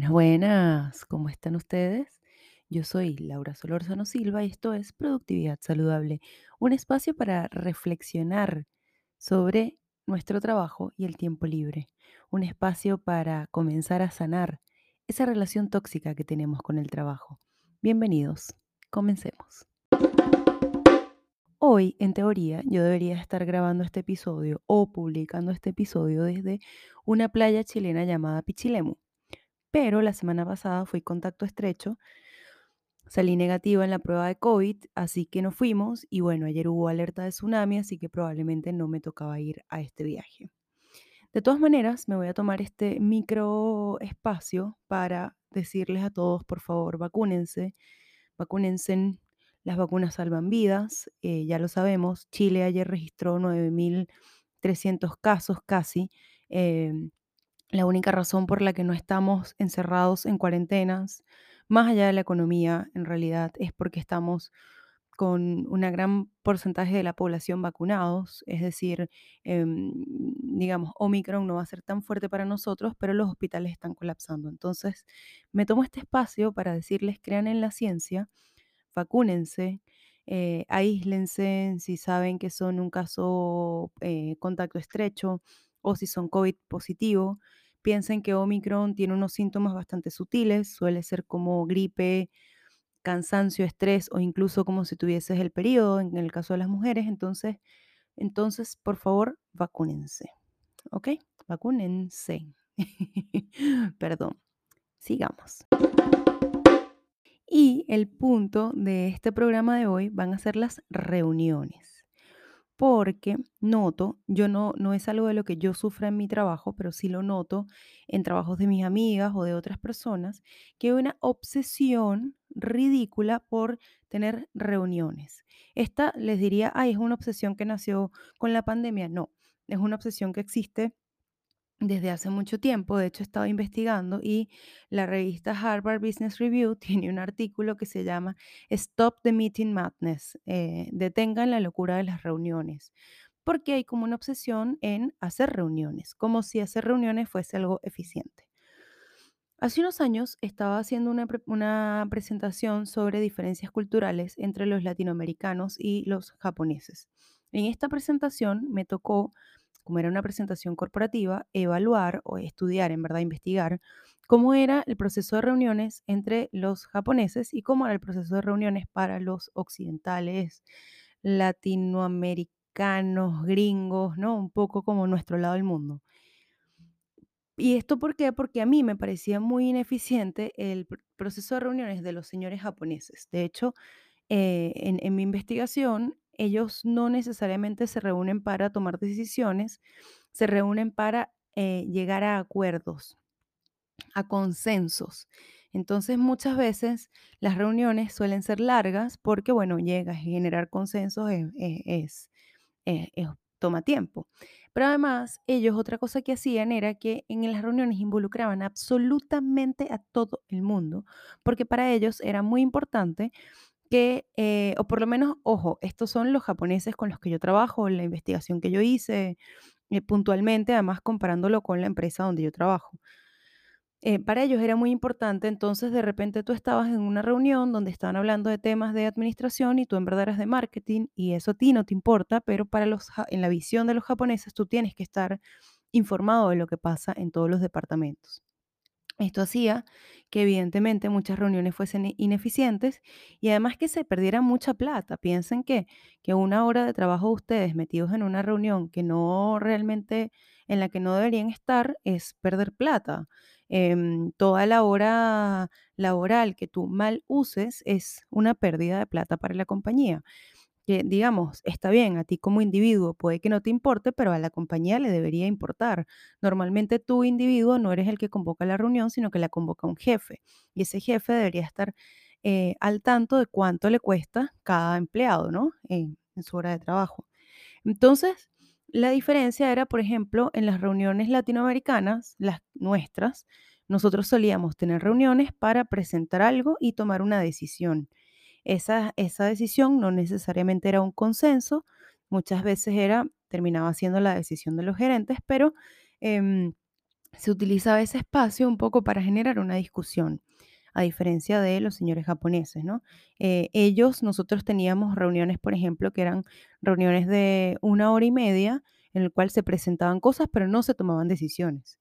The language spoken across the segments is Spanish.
Buenas, buenas, ¿cómo están ustedes? Yo soy Laura Solórzano Silva y esto es Productividad Saludable, un espacio para reflexionar sobre nuestro trabajo y el tiempo libre, un espacio para comenzar a sanar esa relación tóxica que tenemos con el trabajo. Bienvenidos, comencemos. Hoy, en teoría, yo debería estar grabando este episodio o publicando este episodio desde una playa chilena llamada Pichilemu pero la semana pasada fui contacto estrecho, salí negativa en la prueba de COVID, así que no fuimos y bueno, ayer hubo alerta de tsunami, así que probablemente no me tocaba ir a este viaje. De todas maneras, me voy a tomar este micro espacio para decirles a todos, por favor, vacúnense, vacúnense, las vacunas salvan vidas, eh, ya lo sabemos, Chile ayer registró 9.300 casos casi. Em, la única razón por la que no estamos encerrados en cuarentenas, más allá de la economía, en realidad es porque estamos con un gran porcentaje de la población vacunados, es decir, em, digamos, Omicron no va a ser tan fuerte para nosotros, pero los hospitales están colapsando. Entonces, me tomo este espacio para decirles, crean en la ciencia, vacúnense, eh, aíslense si saben que son un caso eh, contacto estrecho o si son COVID positivo Piensen que Omicron tiene unos síntomas bastante sutiles, suele ser como gripe, cansancio, estrés o incluso como si tuvieses el periodo en el caso de las mujeres. Entonces, entonces por favor, vacúnense. ¿Ok? Vacúnense. Perdón. Sigamos. Y el punto de este programa de hoy van a ser las reuniones porque noto, yo no, no es algo de lo que yo sufra en mi trabajo, pero sí lo noto en trabajos de mis amigas o de otras personas, que hay una obsesión ridícula por tener reuniones. Esta les diría, ay, es una obsesión que nació con la pandemia. No, es una obsesión que existe desde hace mucho tiempo. De hecho, he estado investigando y la revista Harvard Business Review tiene un artículo que se llama Stop the Meeting Madness, eh, detengan la locura de las reuniones, porque hay como una obsesión en hacer reuniones, como si hacer reuniones fuese algo eficiente. Hace unos años estaba haciendo una, una presentación sobre diferencias culturales entre los latinoamericanos y los japoneses. En esta presentación me tocó como era una presentación corporativa, evaluar o estudiar, en verdad, investigar cómo era el proceso de reuniones entre los japoneses y cómo era el proceso de reuniones para los occidentales, latinoamericanos, gringos, ¿no? Un poco como nuestro lado del mundo. ¿Y esto por qué? Porque a mí me parecía muy ineficiente el proceso de reuniones de los señores japoneses. De hecho, eh, en, en mi investigación ellos no necesariamente se reúnen para tomar decisiones, se reúnen para eh, llegar a acuerdos, a consensos. Entonces muchas veces las reuniones suelen ser largas porque, bueno, llegas a generar consensos es, toma tiempo. Pero además, ellos otra cosa que hacían era que en las reuniones involucraban absolutamente a todo el mundo, porque para ellos era muy importante que, eh, o por lo menos, ojo, estos son los japoneses con los que yo trabajo, la investigación que yo hice eh, puntualmente, además comparándolo con la empresa donde yo trabajo. Eh, para ellos era muy importante, entonces de repente tú estabas en una reunión donde estaban hablando de temas de administración y tú en verdad eras de marketing y eso a ti no te importa, pero para los, en la visión de los japoneses tú tienes que estar informado de lo que pasa en todos los departamentos. Esto hacía que evidentemente muchas reuniones fuesen ineficientes y además que se perdiera mucha plata. Piensen que, que una hora de trabajo de ustedes metidos en una reunión que no realmente, en la que no deberían estar, es perder plata. Em, toda la hora laboral que tú mal uses es una pérdida de plata para la compañía que digamos, está bien, a ti como individuo puede que no te importe, pero a la compañía le debería importar. Normalmente tú, individuo, no eres el que convoca la reunión, sino que la convoca un jefe. Y ese jefe debería estar eh, al tanto de cuánto le cuesta cada empleado, ¿no? En, en su hora de trabajo. Entonces, la diferencia era, por ejemplo, en las reuniones latinoamericanas, las nuestras, nosotros solíamos tener reuniones para presentar algo y tomar una decisión. Esa, esa decisión no necesariamente era un consenso, muchas veces era, terminaba siendo la decisión de los gerentes, pero em, se utilizaba ese espacio un poco para generar una discusión, a diferencia de los señores japoneses, ¿no? Eh, ellos, nosotros teníamos reuniones, por ejemplo, que eran reuniones de una hora y media, en el cual se presentaban cosas, pero no se tomaban decisiones.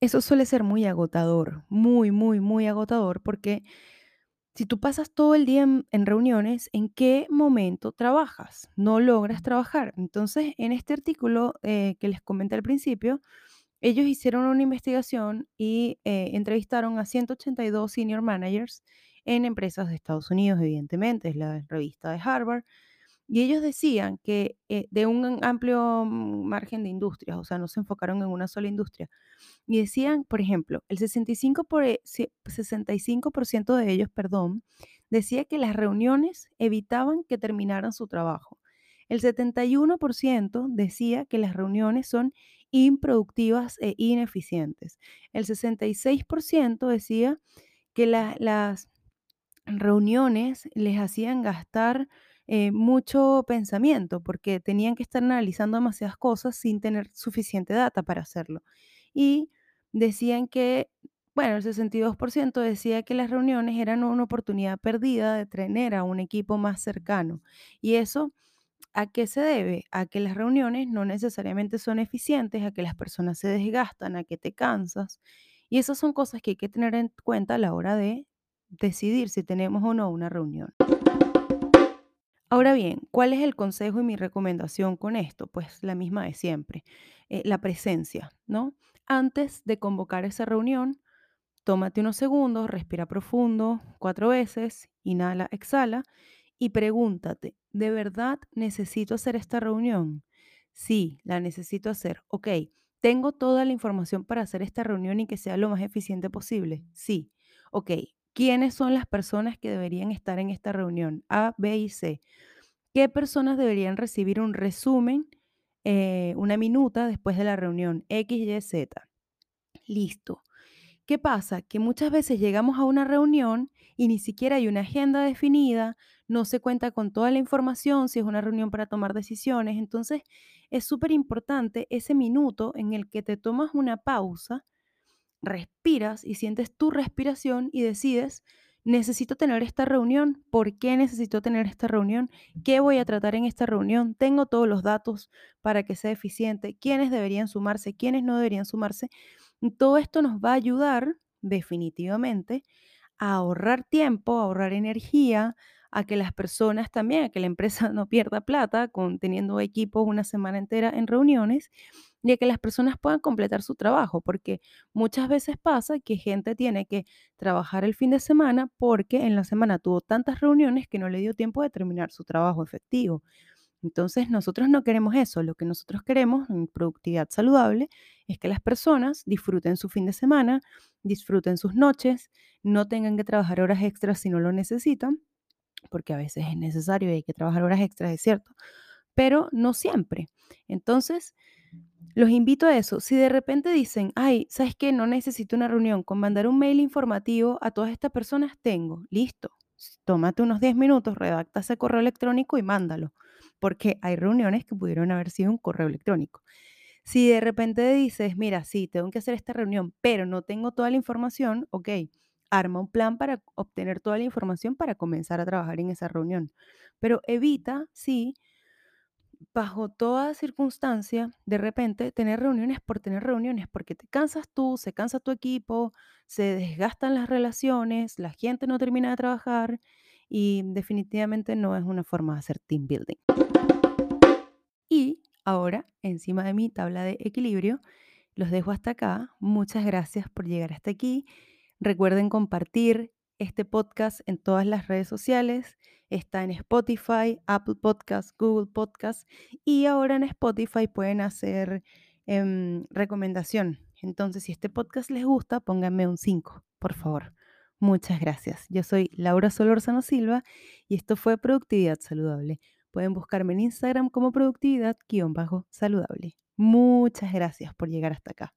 Eso suele ser muy agotador, muy, muy, muy agotador, porque si tú pasas todo el día en, en reuniones, ¿en qué momento trabajas? No logras trabajar. Entonces, en este artículo eh, que les comenté al principio, ellos hicieron una investigación y eh, entrevistaron a 182 senior managers en empresas de Estados Unidos, evidentemente, es la revista de Harvard, y ellos decían que eh, de un amplio margen de industrias, o sea, no se enfocaron en una sola industria, y decían, por ejemplo, el 65%, por, e- si- 65% de ellos, perdón, decía que las reuniones evitaban que terminaran su trabajo. El 71% decía que las reuniones son improductivas e ineficientes. El 66% decía que la- las reuniones les hacían gastar eh, mucho pensamiento porque tenían que estar analizando demasiadas cosas sin tener suficiente data para hacerlo. Y decían que, bueno, el 62% decía que las reuniones eran una oportunidad perdida de tener a un equipo más cercano. Y eso, ¿a qué se debe? A que las reuniones no necesariamente son eficientes, a que las personas se desgastan, a que te cansas. Y esas son cosas que hay que tener en cuenta a la hora de decidir si tenemos o no una reunión. Ahora bien, ¿cuál es el consejo y mi recomendación con esto? Pues la misma de siempre, eh, la presencia, ¿no? Antes de convocar esa reunión, tómate unos segundos, respira profundo cuatro veces, inhala, exhala y pregúntate, ¿de verdad necesito hacer esta reunión? Sí, la necesito hacer. Ok, ¿tengo toda la información para hacer esta reunión y que sea lo más eficiente posible? Sí. Ok, ¿quiénes son las personas que deberían estar en esta reunión? A, B y C. ¿Qué personas deberían recibir un resumen, eh, una minuta después de la reunión? X, Y, Z. Listo. ¿Qué pasa? Que muchas veces llegamos a una reunión y ni siquiera hay una agenda definida, no se cuenta con toda la información, si es una reunión para tomar decisiones. Entonces, es súper importante ese minuto en el que te tomas una pausa, respiras y sientes tu respiración y decides, necesito tener esta reunión, ¿por qué necesito tener esta reunión? ¿Qué voy a tratar en esta reunión? ¿Tengo todos los datos para que sea eficiente? ¿Quiénes deberían sumarse? ¿Quiénes no deberían sumarse? Todo esto nos va a ayudar definitivamente a ahorrar tiempo, a ahorrar energía, a que las personas también, a que la empresa no pierda plata con teniendo equipos una semana entera en reuniones a que las personas puedan completar su trabajo, porque muchas veces pasa que gente tiene que trabajar el fin de semana porque en la semana tuvo tantas reuniones que no le dio tiempo de terminar su trabajo efectivo. Entonces, nosotros no queremos eso. Lo que nosotros queremos productividad saludable es que las personas disfruten su fin de semana, disfruten sus noches, no tengan que trabajar horas extras si no lo necesitan, porque a veces es necesario y hay que trabajar horas extras, es cierto, pero no siempre. Entonces, los invito a eso. Si de repente dicen, ay, ¿sabes qué? No necesito una reunión, con mandar un mail informativo a todas estas personas tengo, listo. Tómate unos 10 minutos, redacta ese correo electrónico y mándalo, porque hay reuniones que pudieron haber sido un correo electrónico. Si de repente dices, mira, sí, tengo que hacer esta reunión, pero no tengo toda la información, ok, arma un plan para obtener toda la información para comenzar a trabajar en esa reunión. Pero evita, sí, bajo toda circunstancia, de repente, tener reuniones por tener reuniones, porque te cansas tú, se cansa tu equipo, se desgastan las relaciones, la gente no termina de trabajar y definitivamente no es una forma de hacer team building. Y ahora, encima de mi tabla de equilibrio, los dejo hasta acá. Muchas gracias por llegar hasta aquí. Recuerden compartir este podcast en todas las redes sociales. Está en Spotify, Apple Podcasts, Google Podcasts y ahora en Spotify pueden hacer em, recomendación. Entonces, si este podcast les gusta, pónganme un 5, por favor. Muchas gracias. Yo soy Laura Solórzano Silva y esto fue Productividad Saludable. Pueden buscarme en Instagram como productividad-saludable. Muchas gracias por llegar hasta acá.